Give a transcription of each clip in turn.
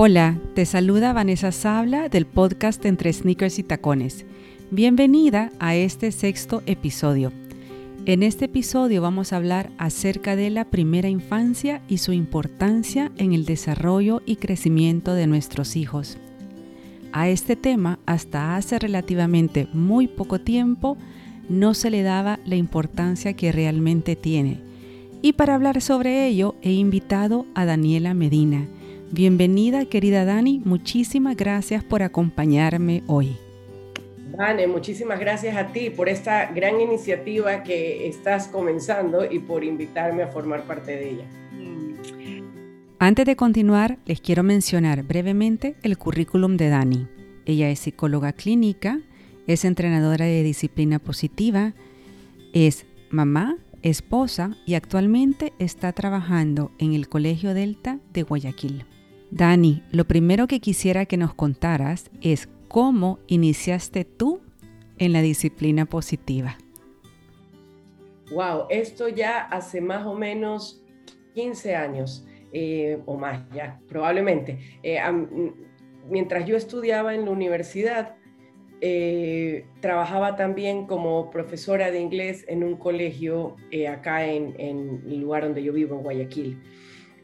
Hola, te saluda Vanessa Sabla del podcast Entre Sneakers y Tacones. Bienvenida a este sexto episodio. En este episodio vamos a hablar acerca de la primera infancia y su importancia en el desarrollo y crecimiento de nuestros hijos. A este tema, hasta hace relativamente muy poco tiempo, no se le daba la importancia que realmente tiene. Y para hablar sobre ello, he invitado a Daniela Medina, Bienvenida, querida Dani. Muchísimas gracias por acompañarme hoy. Vane, muchísimas gracias a ti por esta gran iniciativa que estás comenzando y por invitarme a formar parte de ella. Antes de continuar, les quiero mencionar brevemente el currículum de Dani. Ella es psicóloga clínica, es entrenadora de disciplina positiva, es mamá, esposa y actualmente está trabajando en el Colegio Delta de Guayaquil. Dani, lo primero que quisiera que nos contaras es cómo iniciaste tú en la disciplina positiva. Wow, esto ya hace más o menos 15 años eh, o más, ya probablemente. Eh, mientras yo estudiaba en la universidad, eh, trabajaba también como profesora de inglés en un colegio acá en, en el lugar donde yo vivo, en Guayaquil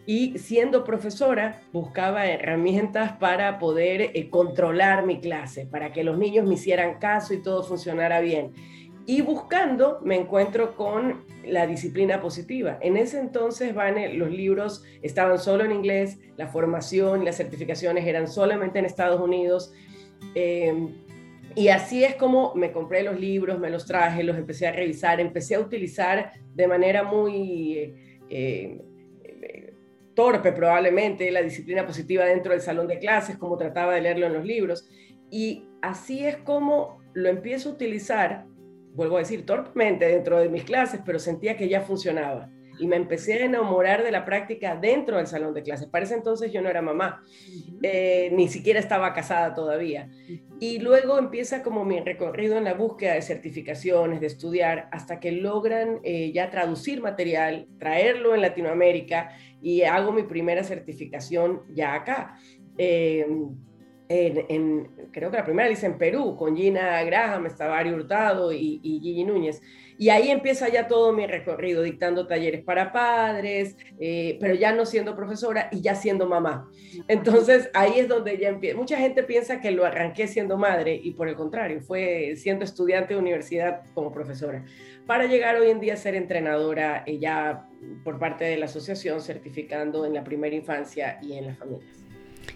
y siendo profesora buscaba herramientas para poder eh, controlar mi clase, para que los niños me hicieran caso y todo funcionara bien. Y buscando me encuentro con la disciplina positiva. En ese entonces, Vane, los libros estaban solo en inglés, la formación las certificaciones eran solamente en Estados Unidos. Em, y así es como me compré los libros, me los traje, los empecé a revisar, empecé a utilizar de manera muy... Eh, torpe probablemente la disciplina positiva dentro del salón de clases, como trataba de leerlo en los libros. Y así es como lo empiezo a utilizar, vuelvo a decir, torpemente dentro de mis clases, pero sentía que ya funcionaba y me empecé a enamorar de la práctica dentro del salón de clases. Para ese entonces yo no era mamá, eh, ni siquiera estaba casada todavía. Y luego empieza como mi recorrido en la búsqueda de certificaciones, de estudiar, hasta que logran eh, ya traducir material, traerlo en Latinoamérica y hago mi primera certificación ya acá. Eh, en, creo que la primera la hice en Perú, con Gina Graham, Estavari Hurtado y, y Gigi Núñez. Y ahí empieza ya todo mi recorrido, dictando talleres para padres, eh, pero ya no siendo profesora y ya siendo mamá. Entonces ahí es donde ya empieza. Mucha gente piensa que lo arranqué siendo madre y por el contrario, fue siendo estudiante de universidad como profesora, para llegar hoy en día a ser entrenadora eh, ya por parte de la asociación, certificando en la primera infancia y en las familias.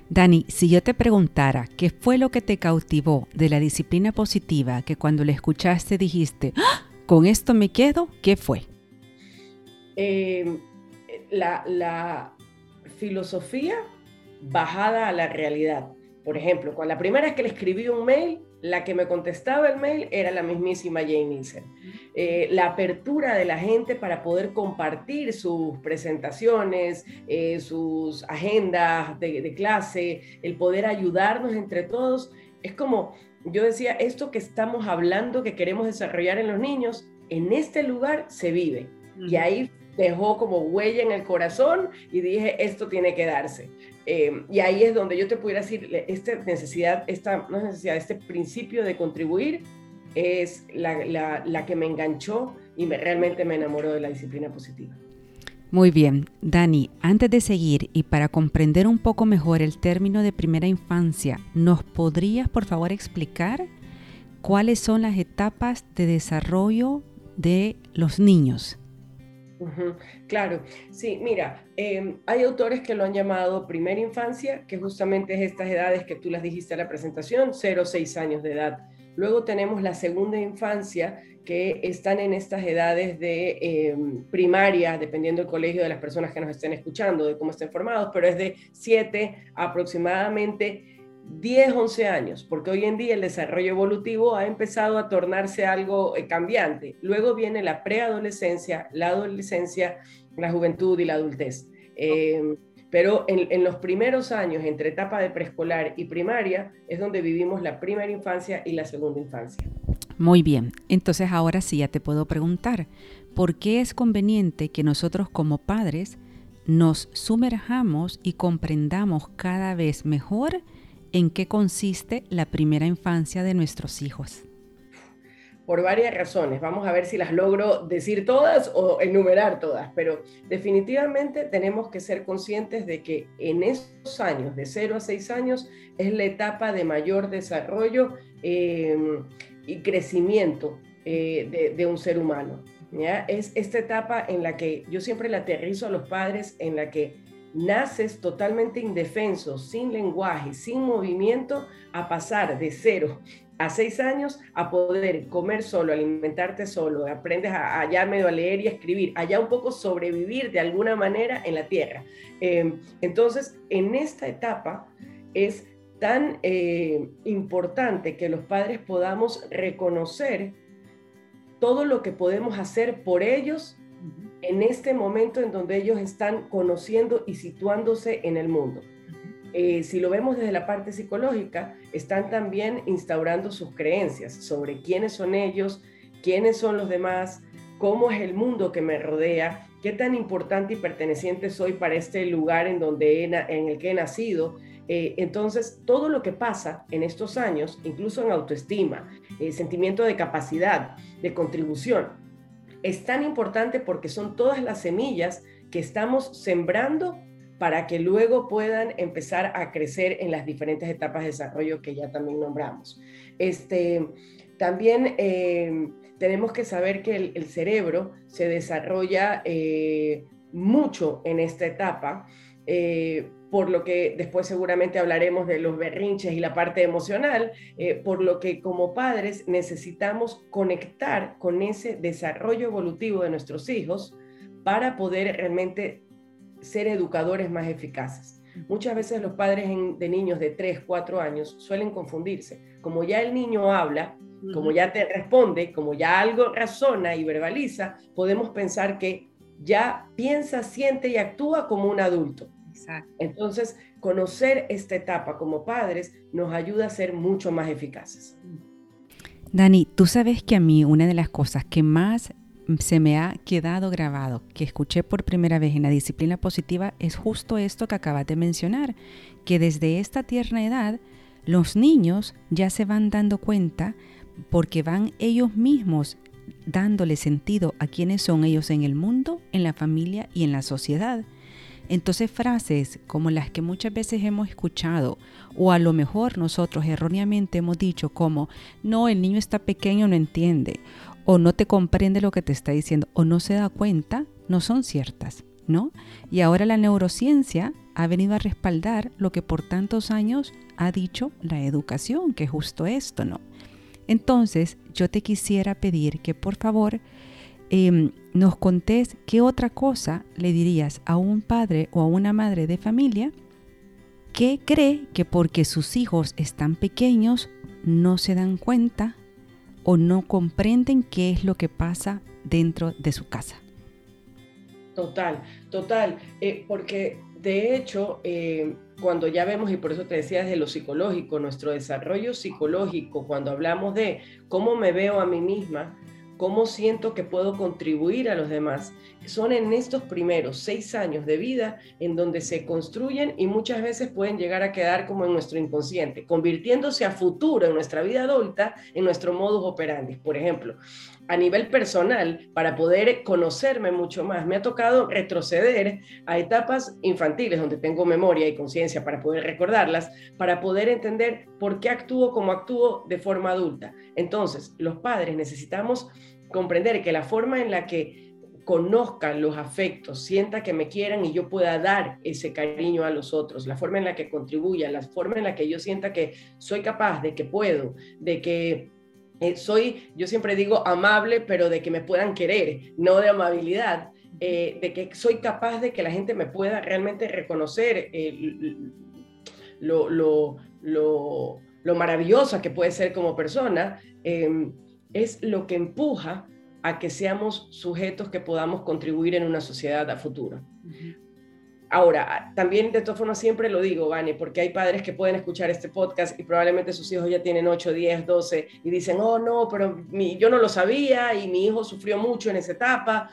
Dani, si yo te preguntara qué fue lo que te cautivó de la disciplina positiva que cuando la escuchaste dijiste, ¡Ah! con esto me quedo, ¿qué fue? Eh, la, filosofía bajada a la realidad. Por ejemplo, cuando la primera vez que le escribí un mail, la que me contestaba el mail era la mismísima Jane Nielsen. Eh, la apertura de la gente para poder compartir sus presentaciones, eh, sus agendas de, clase, el poder ayudarnos entre todos, es como yo decía, esto que estamos hablando, que queremos desarrollar en los niños, en este lugar se vive. Y ahí dejó como huella en el corazón y dije, esto tiene que darse. Eh, y ahí es donde yo te pudiera decir, esta necesidad, esta, no necesidad, este principio de contribuir es la, la, que me enganchó y me, realmente me enamoró de la disciplina positiva. Muy bien, Dani, antes de seguir y para comprender un poco mejor el término de primera infancia, ¿nos podrías por favor explicar cuáles son las etapas de desarrollo de los niños? Claro, sí, mira, em, hay autores que lo han llamado primera infancia, que justamente es estas edades que tú las dijiste en la presentación, 0 6 años de edad. Luego tenemos la segunda infancia, que están en estas edades de em, primaria, dependiendo del colegio de las personas que nos estén escuchando, de cómo estén formados, pero es de 7 aproximadamente 10, 11 años, porque hoy en día el desarrollo evolutivo ha empezado a tornarse algo eh, cambiante. Luego viene la preadolescencia, la adolescencia, la juventud y la adultez. Em, pero en, los primeros años, entre etapa de preescolar y primaria, es donde vivimos la primera infancia y la segunda infancia. Muy bien, entonces ahora sí ya te puedo preguntar, ¿por qué es conveniente que nosotros como padres nos sumerjamos y comprendamos cada vez mejor en qué consiste la primera infancia de nuestros hijos por varias razones. Vamos a ver si las logro decir todas o enumerar todas, pero definitivamente tenemos que ser conscientes de que en esos años, de 0 a 6 años, es la etapa de mayor desarrollo em, y crecimiento eh, de, un ser humano. Es esta etapa en la que yo siempre la aterrizo a los padres, en la que naces totalmente indefenso, sin lenguaje, sin movimiento, a pasar de cero a seis años a poder comer solo, alimentarte solo, aprendes a, allá medio a leer y a escribir, allá un poco sobrevivir de alguna manera en la tierra. Em, entonces, en esta etapa es tan eh, importante que los padres podamos reconocer todo lo que podemos hacer por ellos en este momento en donde ellos están conociendo y situándose en el mundo. Eh, si lo vemos desde la parte psicológica, están también instaurando sus creencias sobre quiénes son ellos, quiénes son los demás, cómo es el mundo que me rodea, qué tan importante y perteneciente soy para este lugar en, donde en el que he nacido. Eh, entonces, todo lo que pasa en estos años, incluso en autoestima, eh, sentimiento de capacidad, de contribución, es tan importante porque son todas las semillas que estamos sembrando para que luego puedan empezar a crecer en las diferentes etapas de desarrollo que ya también nombramos. Este, también eh, tenemos que saber que el, cerebro se desarrolla eh, mucho en esta etapa, eh, por lo que después seguramente hablaremos de los berrinches y la parte emocional, por lo que como padres necesitamos conectar con ese desarrollo evolutivo de nuestros hijos para poder realmente ser educadores más eficaces. Muchas veces los padres de niños de 3, 4 años suelen confundirse. Como ya el niño habla, como ya te responde, como ya algo razona y verbaliza, podemos pensar que ya piensa, siente y actúa como un adulto. Entonces, conocer esta etapa como padres nos ayuda a ser mucho más eficaces. Dani, tú sabes que a mí una de las cosas que más se me ha quedado grabado, que escuché por primera vez en la disciplina positiva, es justo esto que acabas de mencionar, que desde esta tierna edad los niños ya se van dando cuenta porque van ellos mismos dándole sentido a quiénes son ellos en el mundo, en la familia y en la sociedad. Entonces frases como las que muchas veces hemos escuchado o a lo mejor nosotros erróneamente hemos dicho como, no, el niño está pequeño, no entiende, o no te comprende lo que te está diciendo o no se da cuenta, no son ciertas, ¿no? Y ahora la neurociencia ha venido a respaldar lo que por tantos años ha dicho la educación, que es justo esto, ¿no? Entonces, yo te quisiera pedir que por favor em, nos contés qué otra cosa le dirías a un padre o a una madre de familia que cree que porque sus hijos están pequeños no se dan cuenta o no comprenden qué es lo que pasa dentro de su casa. Total, total, eh, porque de hecho, eh, cuando ya vemos, y por eso te decía desde lo psicológico, nuestro desarrollo psicológico, cuando hablamos de cómo me veo a mí misma, cómo siento que puedo contribuir a los demás. Son en estos primeros seis años de vida en donde se construyen y muchas veces pueden llegar a quedar como en nuestro inconsciente, convirtiéndose a futuro en nuestra vida adulta en nuestro modus operandi. Por ejemplo, a nivel personal, para poder conocerme mucho más, me ha tocado retroceder a etapas infantiles donde tengo memoria y conciencia para poder recordarlas, para poder entender por qué actúo como actúo de forma adulta. Entonces, los padres necesitamos comprender que la forma en la que conozcan los afectos, sienta que me quieran y yo pueda dar ese cariño a los otros, la forma en la que contribuya, la forma en la que yo sienta que soy capaz, de que puedo, de que eh, soy, yo siempre digo amable, pero de que me puedan querer, no de amabilidad, eh, de que soy capaz de que la gente me pueda realmente reconocer eh, lo, lo, lo, lo, maravillosa que puede ser como persona, em, es lo que empuja a que seamos sujetos que podamos contribuir en una sociedad a futuro. Ahora, también de todas formas siempre lo digo, Vane, porque hay padres que pueden escuchar este podcast y probablemente sus hijos ya tienen 8, 10, 12 y dicen, oh no, pero mi, yo no lo sabía y mi hijo sufrió mucho en esa etapa.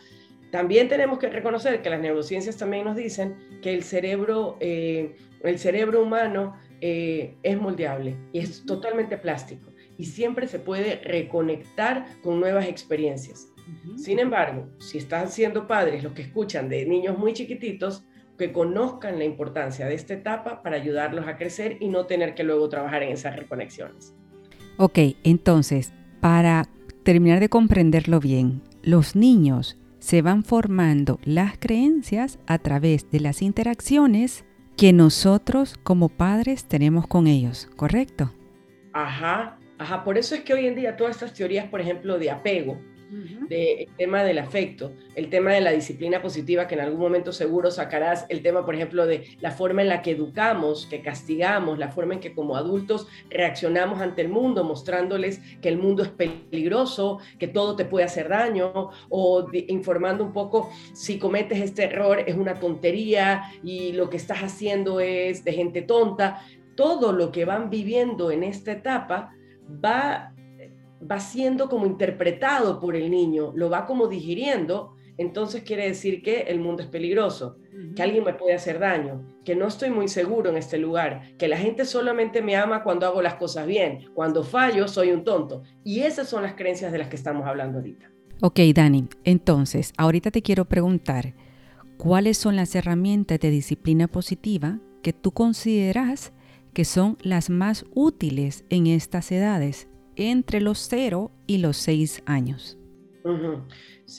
también tenemos que reconocer que las neurociencias también nos dicen que el cerebro, eh, el cerebro humano eh, es moldeable y es totalmente plástico y siempre se puede reconectar con nuevas experiencias. Sin embargo, si están siendo padres los que escuchan de niños muy chiquititos, que conozcan la importancia de esta etapa para ayudarlos a crecer y no tener que luego trabajar en esas reconexiones. Ok, entonces, para terminar de comprenderlo bien, los niños se van formando las creencias a través de las interacciones que nosotros como padres tenemos con ellos, ¿correcto? Ajá, ajá. Por eso es que hoy en día todas estas teorías, por ejemplo, de apego, del tema del afecto, el tema de la disciplina positiva, que en algún momento seguro sacarás, el tema, por ejemplo, de la forma en la que educamos, que castigamos, la forma en que como adultos reaccionamos ante el mundo, mostrándoles que el mundo es peligroso, que todo te puede hacer daño, o informando un poco si cometes este error es una tontería y lo que estás haciendo es de gente tonta. Todo lo que van viviendo en esta etapa va va siendo como interpretado por el niño, lo va como digiriendo, entonces quiere decir que el mundo es peligroso, que alguien me puede hacer daño, que no estoy muy seguro en este lugar, que la gente solamente me ama cuando hago las cosas bien, cuando fallo soy un tonto. Y esas son las creencias de las que estamos hablando ahorita. Ok, Dani, entonces, ahorita te quiero preguntar, ¿cuáles son las herramientas de disciplina positiva que tú consideras que son las más útiles en estas edades? entre los 0 y los 6 años.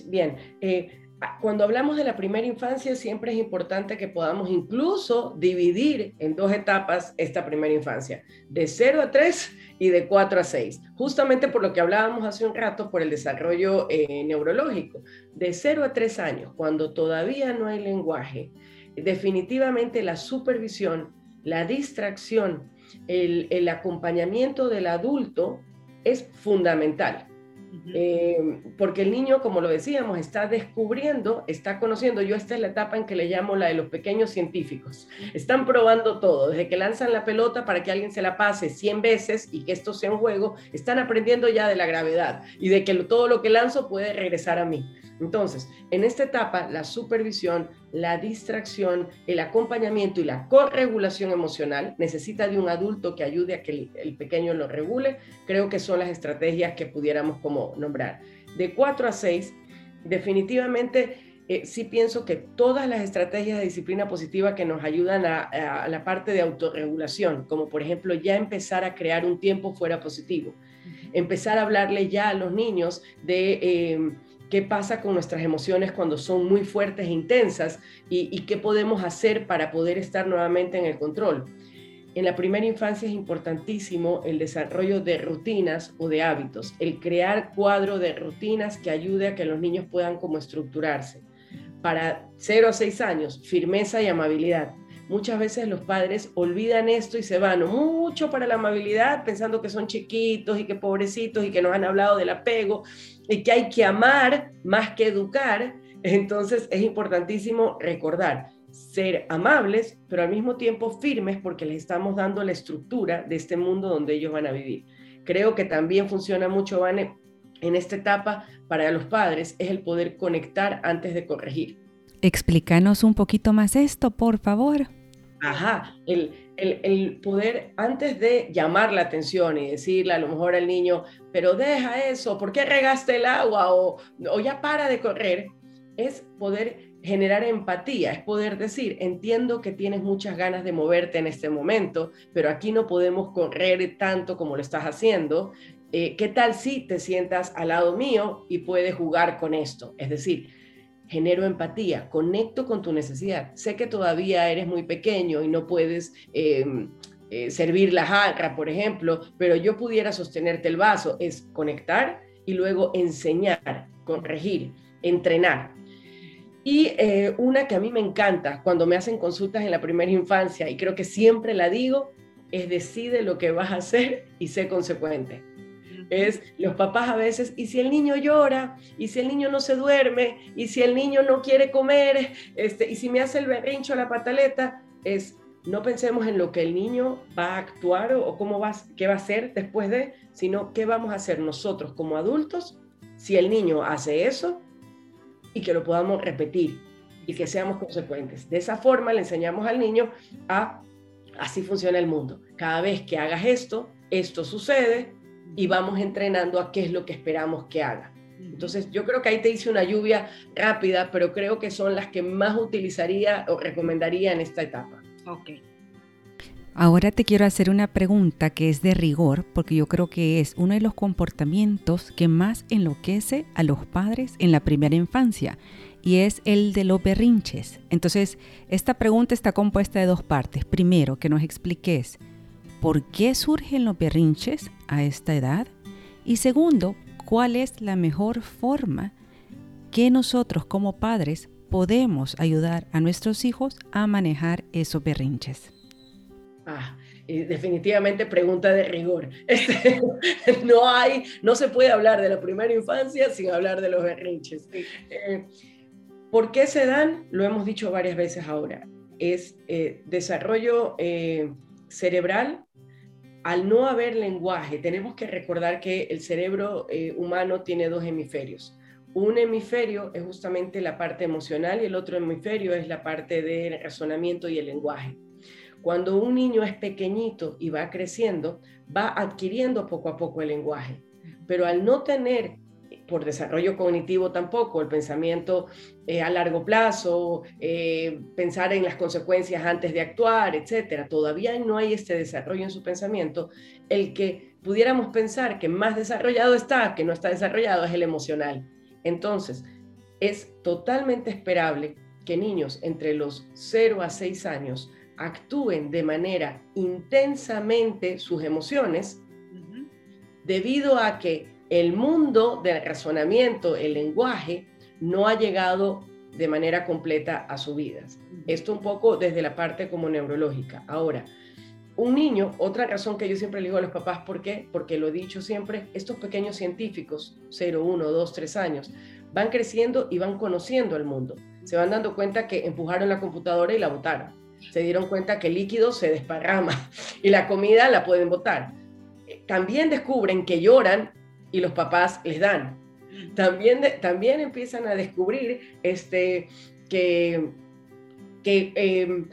Bien, eh, cuando hablamos de la primera infancia, siempre es importante que podamos incluso dividir en dos etapas esta primera infancia, de 0 a 3 y de 4 a 6, justamente por lo que hablábamos hace un rato, por el desarrollo eh, neurológico. De 0 a 3 años, cuando todavía no hay lenguaje, definitivamente la supervisión, la distracción, el, el acompañamiento del adulto es fundamental. Eh, porque el niño, como lo decíamos, está descubriendo, está conociendo. Yo esta es la etapa en que le llamo la de los pequeños científicos. Están probando todo, desde que lanzan la pelota para que alguien se la pase 100 veces y que esto sea un juego, están aprendiendo ya de la gravedad y de que todo lo que lanzo puede regresar a mí. Entonces, en esta etapa, la supervisión, la distracción, el acompañamiento y la corregulación emocional necesita de un adulto que ayude a que el, pequeño lo regule. Creo que son las estrategias que pudiéramos como nombrar. De 4 a 6, definitivamente eh, sí pienso que todas las estrategias de disciplina positiva que nos ayudan a, la parte de autorregulación, como por ejemplo ya empezar a crear un tiempo fuera positivo, empezar a hablarle ya a los niños de... Eh, qué pasa con nuestras emociones cuando son muy fuertes e intensas y, qué podemos hacer para poder estar nuevamente en el control. En la primera infancia es importantísimo el desarrollo de rutinas o de hábitos, el crear cuadro de rutinas que ayude a que los niños puedan como estructurarse. Para 0 a 6 años, firmeza y amabilidad. Muchas veces los padres olvidan esto y se van mucho para la amabilidad pensando que son chiquitos y que pobrecitos y que nos han hablado del apego y que hay que amar más que educar, entonces es importantísimo recordar ser amables, pero al mismo tiempo firmes porque les estamos dando la estructura de este mundo donde ellos van a vivir. Creo que también funciona mucho, Vane, en esta etapa para los padres, es el poder conectar antes de corregir. Explícanos un poquito más esto, por favor. Ajá, el, el, poder, antes de llamar la atención y decirle a lo mejor al niño, pero deja eso, ¿por qué regaste el agua? O, o ya para de correr, es poder generar empatía, es poder decir, entiendo que tienes muchas ganas de moverte en este momento, pero aquí no podemos correr tanto como lo estás haciendo. Eh, ¿Qué tal si te sientas al lado mío y puedes jugar con esto? Es decir, genero empatía, conecto con tu necesidad. Sé que todavía eres muy pequeño y no puedes em, eh, servir la jarra, por ejemplo, pero yo pudiera sostenerte el vaso. Es conectar y luego enseñar, corregir, entrenar. Y eh, una que a mí me encanta cuando me hacen consultas en la primera infancia, y creo que siempre la digo, es decide lo que vas a hacer y sé consecuente es los papás a veces, y si el niño llora, y si el niño no se duerme, y si el niño no quiere comer, este, y si me hace el berrincho a la pataleta, es no pensemos en lo que el niño va a actuar o, cómo va, qué va a hacer después de, sino qué vamos a hacer nosotros como adultos si el niño hace eso y que lo podamos repetir y que seamos consecuentes. De esa forma le enseñamos al niño a así funciona el mundo. Cada vez que hagas esto, esto sucede y vamos entrenando a qué es lo que esperamos que haga. Entonces, yo creo que ahí te hice una lluvia rápida, pero creo que son las que más utilizaría o recomendaría en esta etapa. Ok. Ahora te quiero hacer una pregunta que es de rigor, porque yo creo que es uno de los comportamientos que más enloquece a los padres en la primera infancia, y es el de los berrinches. Entonces, esta pregunta está compuesta de dos partes. Primero, que nos expliques por qué surgen los berrinches a esta edad, y segundo, cuál es la mejor forma que nosotros como padres podemos ayudar a nuestros hijos a manejar esos berrinches. Ah, definitivamente pregunta de rigor. Este, no hay, no se puede hablar de la primera infancia sin hablar de los berrinches. Eh, ¿Por qué se dan? Lo hemos dicho varias veces ahora. Es eh, desarrollo eh, cerebral. Al no haber lenguaje, tenemos que recordar que el cerebro humano tiene dos hemisferios. Un hemisferio es justamente la parte emocional y el otro hemisferio es la parte del razonamiento y el lenguaje. Cuando un niño es pequeñito y va creciendo, va adquiriendo poco a poco el lenguaje, pero al no tener por desarrollo cognitivo tampoco, el pensamiento eh, a largo plazo, eh, pensar en las consecuencias antes de actuar, etcétera. Todavía no hay este desarrollo en su pensamiento. El que pudiéramos pensar que más desarrollado está, que no está desarrollado, es el emocional. Entonces, es totalmente esperable que niños entre los 0 a 6 años actúen de manera intensamente sus emociones debido a que el mundo del razonamiento, el lenguaje, no ha llegado de manera completa a sus vidas. Esto un poco desde la parte como neurológica. Ahora, un niño, otra razón que yo siempre le digo a los papás, ¿por qué? Porque lo he dicho siempre, estos pequeños científicos, 0, 1, 2, 3 años, van creciendo y van conociendo el mundo. Se van dando cuenta que empujaron la computadora y la botaron se dieron cuenta que el líquido se desparrama y la comida la pueden botar. También descubren que lloran y los papás les dan. También, también empiezan a descubrir este, que, que em,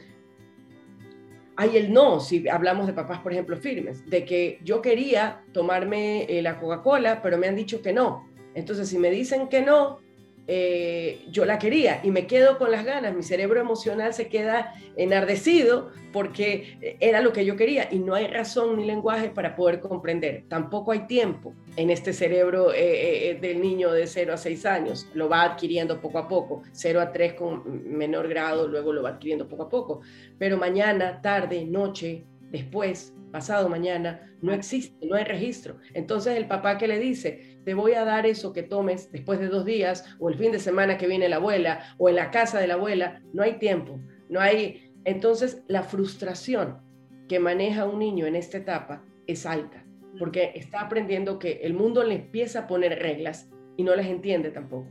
hay el no, si hablamos de papás, por ejemplo, firmes, de que yo quería tomarme eh, la Coca-Cola, pero me han dicho que no. Entonces, si me dicen que no, eh, yo la quería y me quedo con las ganas, mi cerebro emocional se queda enardecido porque era lo que yo quería y no hay razón ni lenguaje para poder comprender. Tampoco hay tiempo en este cerebro eh, eh, del niño de 0 a 6 años, lo va adquiriendo poco a poco, 0 a 3 con menor grado, luego lo va adquiriendo poco a poco, pero mañana, tarde, noche, después, pasado mañana, no existe, no hay registro. Entonces el papá que le dice, te voy a dar eso que tomes después de dos días o el fin de semana que viene la abuela o en la casa de la abuela, no hay tiempo, no hay... Entonces la frustración que maneja un niño en esta etapa es alta, porque está aprendiendo que el mundo le empieza a poner reglas y no las entiende tampoco.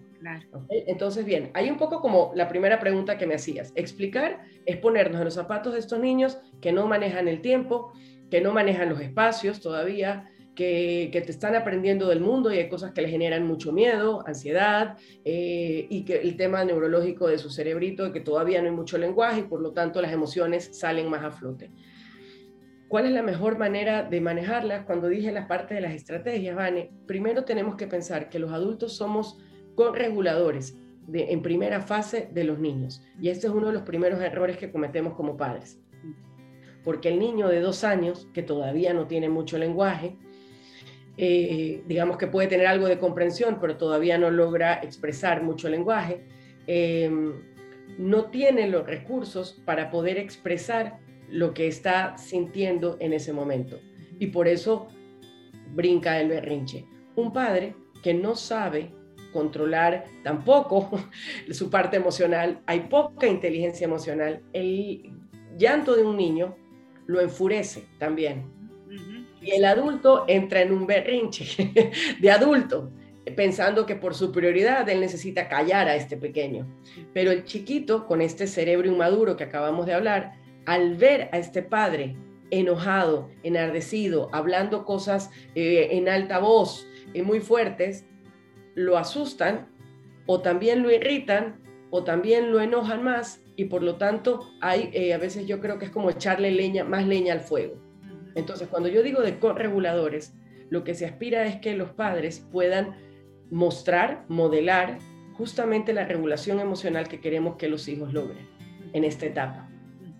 Entonces, bien, hay un poco como la primera pregunta que me hacías. Explicar es ponernos en los zapatos de estos niños que no manejan el tiempo, que no manejan los espacios todavía, que, te están aprendiendo del mundo y hay cosas que le generan mucho miedo, ansiedad eh, y que el tema neurológico de su cerebrito, que todavía no hay mucho lenguaje y por lo tanto las emociones salen más a flote. ¿Cuál es la mejor manera de manejarlas? Cuando dije la parte de las estrategias, Vane, primero tenemos que pensar que los adultos somos correguladores de, en primera fase de los niños. Y este es uno de los primeros errores que cometemos como padres. Porque el niño de dos años, que todavía no tiene mucho lenguaje, eh, digamos que puede tener algo de comprensión, pero todavía no logra expresar mucho lenguaje, em, no tiene los recursos para poder expresar lo que está sintiendo en ese momento. Y por eso brinca el berrinche. Un padre que no sabe controlar tampoco su parte emocional, hay poca inteligencia emocional, el llanto de un niño lo enfurece también y el adulto entra en un berrinche de adulto, pensando que por su prioridad él necesita callar a este pequeño. Pero el chiquito, con este cerebro inmaduro que acabamos de hablar, al ver a este padre enojado, enardecido, hablando cosas eh, en alta voz, y eh, muy fuertes, lo asustan o también lo irritan o también lo enojan más y por lo tanto hay, eh, a veces yo creo que es como echarle leña, más leña al fuego. Entonces, cuando yo digo de correguladores, lo que se aspira es que los padres puedan mostrar, modelar justamente la regulación emocional que queremos que los hijos logren en esta etapa.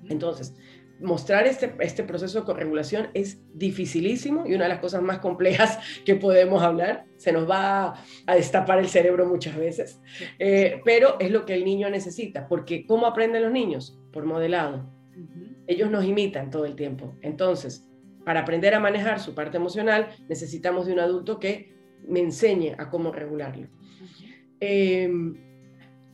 Entonces, mostrar este, este proceso de corregulación es dificilísimo y una de las cosas más complejas que podemos hablar. Se nos va a, destapar el cerebro muchas veces, eh, pero es lo que el niño necesita, porque ¿cómo aprenden los niños? Por modelado. Ellos nos imitan todo el tiempo. Entonces, para aprender a manejar su parte emocional, necesitamos de un adulto que me enseñe a cómo regularlo.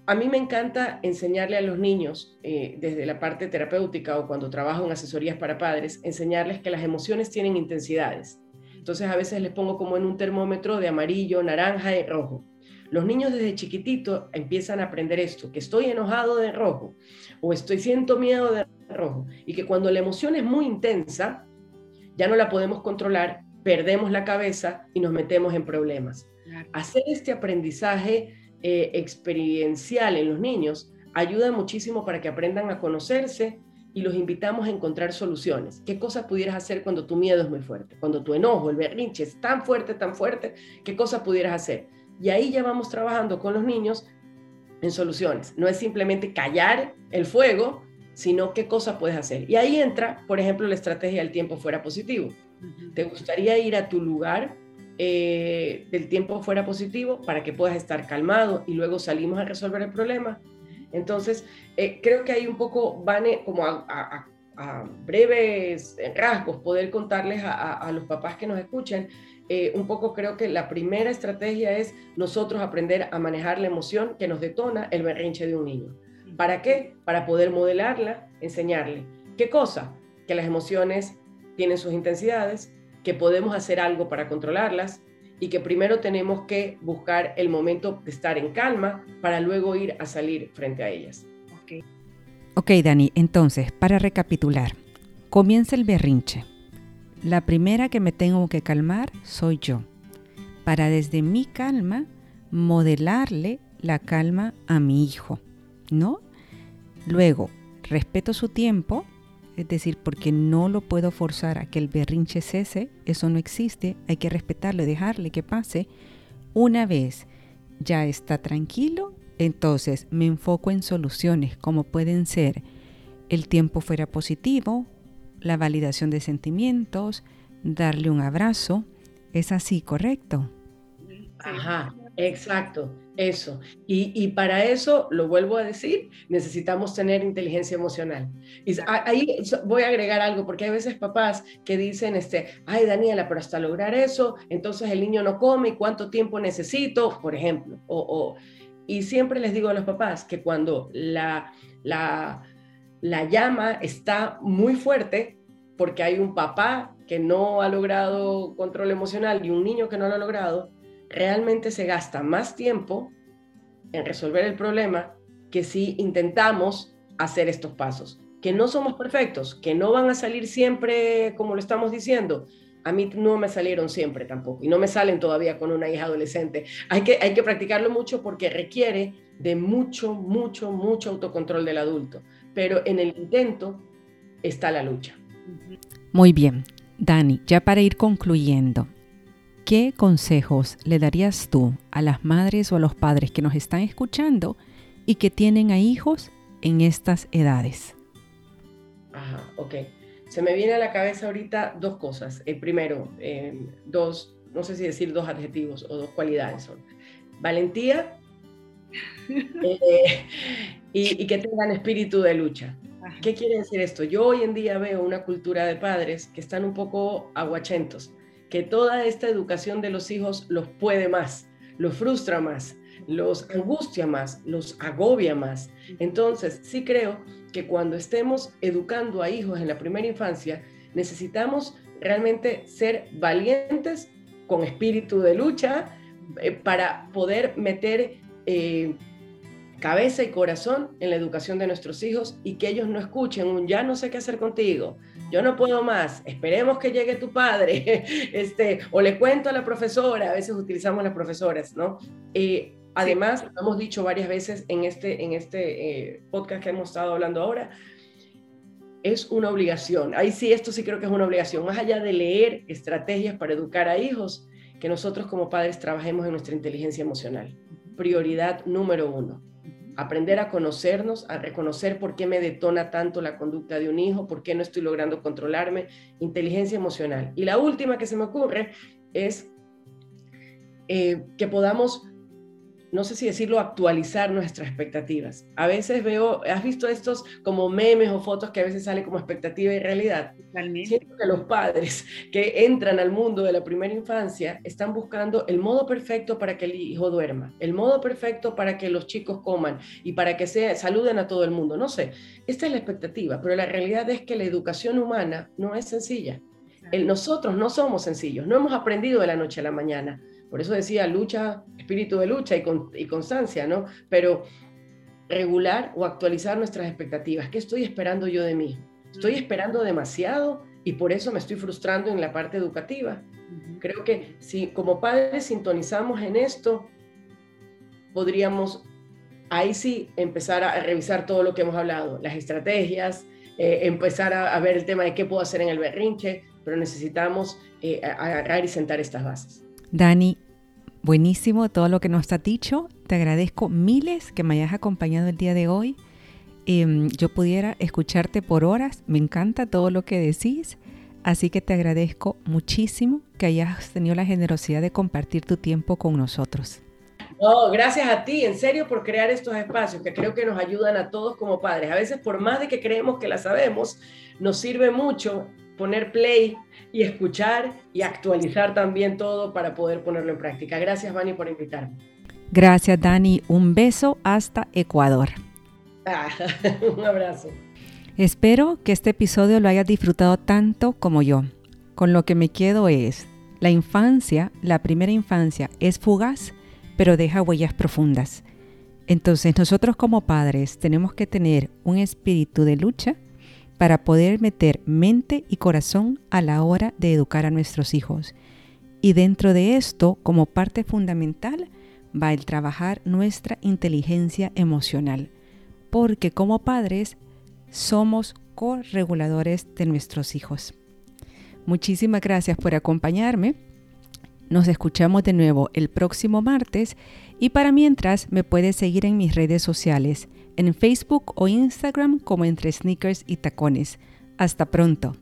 A mí me encanta enseñarle a los niños, eh, desde la parte terapéutica o cuando trabajo en asesorías para padres, enseñarles que las emociones tienen intensidades. Entonces a veces les pongo como en un termómetro de amarillo, naranja y rojo. Los niños desde chiquitito empiezan a aprender esto, que estoy enojado de rojo o estoy siento miedo de rojo y que cuando la emoción es muy intensa, ya no la podemos controlar, perdemos la cabeza y nos metemos en problemas. Hacer este aprendizaje eh, experiencial en los niños ayuda muchísimo para que aprendan a conocerse y los invitamos a encontrar soluciones. ¿Qué cosas pudieras hacer cuando tu miedo es muy fuerte? Cuando tu enojo, el berrinche es tan fuerte, tan fuerte, ¿qué cosas pudieras hacer? Y ahí ya vamos trabajando con los niños en soluciones. No es simplemente callar el fuego, sino qué cosa puedes hacer. Y ahí entra, por ejemplo, la estrategia del tiempo fuera positivo. ¿Te gustaría ir a tu lugar eh, del tiempo fuera positivo para que puedas estar calmado y luego salimos a resolver el problema. Entonces, eh, creo que hay un poco, van como a, breves rasgos, poder contarles a, los papás que nos escuchan. Eh, un poco creo que la primera estrategia es nosotros aprender a manejar la emoción que nos detona el berrinche de un niño. ¿Para qué? Para poder modelarla, enseñarle. ¿Qué cosa? Que las emociones tienen sus intensidades, que podemos hacer algo para controlarlas y que primero tenemos que buscar el momento de estar en calma para luego ir a salir frente a ellas. Ok, okay Dani, entonces, para recapitular, comienza el berrinche. La primera que me tengo que calmar soy yo, para desde mi calma modelarle la calma a mi hijo, ¿no? Luego, respeto su tiempo, es decir, porque no lo puedo forzar a que el berrinche cese, eso no existe, hay que respetarlo, dejarle que pase. Una vez ya está tranquilo, entonces me enfoco en soluciones como pueden ser el tiempo fuera positivo, la validación de sentimientos, darle un abrazo. ¿Es así, correcto? Ajá, exacto. Eso. Y, para eso, lo vuelvo a decir, necesitamos tener inteligencia emocional. Y ahí voy a agregar algo, porque hay veces papás que dicen, este, ay Daniela, pero hasta lograr eso, entonces el niño no come y cuánto tiempo necesito, por ejemplo. O, y siempre les digo a los papás que cuando la, la, la llama está muy fuerte, porque hay un papá que no ha logrado control emocional y un niño que no lo ha logrado, realmente se gasta más tiempo en resolver el problema que si intentamos hacer estos pasos. Que no somos perfectos, que no van a salir siempre como lo estamos diciendo. A mí no me salieron siempre tampoco y no me salen todavía con una hija adolescente. Hay que, hay que practicarlo mucho porque requiere de mucho, mucho, mucho autocontrol del adulto. Pero en el intento está la lucha. Muy bien. Dani, ya para ir concluyendo, ¿Qué consejos le darías tú a las madres o a los padres que nos están escuchando y que tienen a hijos en estas edades? Ajá, ok. Se me viene a la cabeza ahorita dos cosas. El primero, eh, dos, no sé si decir dos adjetivos o dos cualidades son. Valentía eh, y, y, que tengan espíritu de lucha. ¿Qué quiere decir esto? Yo hoy en día veo una cultura de padres que están un poco aguachentos que toda esta educación de los hijos los puede más, los frustra más, los angustia más, los agobia más. Entonces, sí creo que cuando estemos educando a hijos en la primera infancia, necesitamos realmente ser valientes con espíritu de lucha eh, para poder meter eh, cabeza y corazón en la educación de nuestros hijos y que ellos no escuchen un ya no sé qué hacer contigo, yo no puedo más, esperemos que llegue tu padre, este, o le cuento a la profesora, a veces utilizamos las profesoras, ¿no? Eh, Además, lo hemos dicho varias veces en este, en este eh, podcast que hemos estado hablando ahora, es una obligación. Ahí sí, esto sí creo que es una obligación. Más allá de leer estrategias para educar a hijos, que nosotros como padres trabajemos en nuestra inteligencia emocional. Prioridad número uno. Aprender a conocernos, a reconocer por qué me detona tanto la conducta de un hijo, por qué no estoy logrando controlarme. Inteligencia emocional. Y la última que se me ocurre es eh, que podamos no sé si decirlo, actualizar nuestras expectativas. A veces veo, ¿has visto estos como memes o fotos que a veces sale como expectativa y realidad? Siento que los padres que entran al mundo de la primera infancia están buscando el modo perfecto para que el hijo duerma, el modo perfecto para que los chicos coman y para que se saluden a todo el mundo. No sé, esta es la expectativa, pero la realidad es que la educación humana no es sencilla. El, nosotros no somos sencillos, no hemos aprendido de la noche a la mañana por eso decía lucha, espíritu de lucha y, y constancia, ¿no? Pero regular o actualizar nuestras expectativas. ¿Qué estoy esperando yo de mí? Estoy esperando demasiado y por eso me estoy frustrando en la parte educativa. Creo que si como padres sintonizamos en esto, podríamos ahí sí empezar a revisar todo lo que hemos hablado, las estrategias, eh, empezar a, ver el tema de qué puedo hacer en el berrinche, pero necesitamos eh, agarrar y sentar estas bases. Dani, buenísimo todo lo que nos has dicho. Te agradezco miles que me hayas acompañado el día de hoy. Em, yo pudiera escucharte por horas. Me encanta todo lo que decís. Así que te agradezco muchísimo que hayas tenido la generosidad de compartir tu tiempo con nosotros. No, gracias a ti, en serio, por crear estos espacios que creo que nos ayudan a todos como padres. A veces, por más de que creemos que la sabemos, nos sirve mucho poner play y escuchar y actualizar también todo para poder ponerlo en práctica. Gracias, Vani, por invitarme. Gracias, Dani. Un beso hasta Ecuador. Ah, un abrazo. Espero que este episodio lo hayas disfrutado tanto como yo. Con lo que me quedo es, la infancia, la primera infancia, es fugaz, pero deja huellas profundas. Entonces nosotros como padres tenemos que tener un espíritu de lucha para poder meter mente y corazón a la hora de educar a nuestros hijos. Y dentro de esto, como parte fundamental, va el trabajar nuestra inteligencia emocional, porque como padres somos correguladores de nuestros hijos. Muchísimas gracias por acompañarme. Nos escuchamos de nuevo el próximo martes y para mientras me puedes seguir en mis redes sociales en Facebook o Instagram como entre sneakers y tacones. Hasta pronto.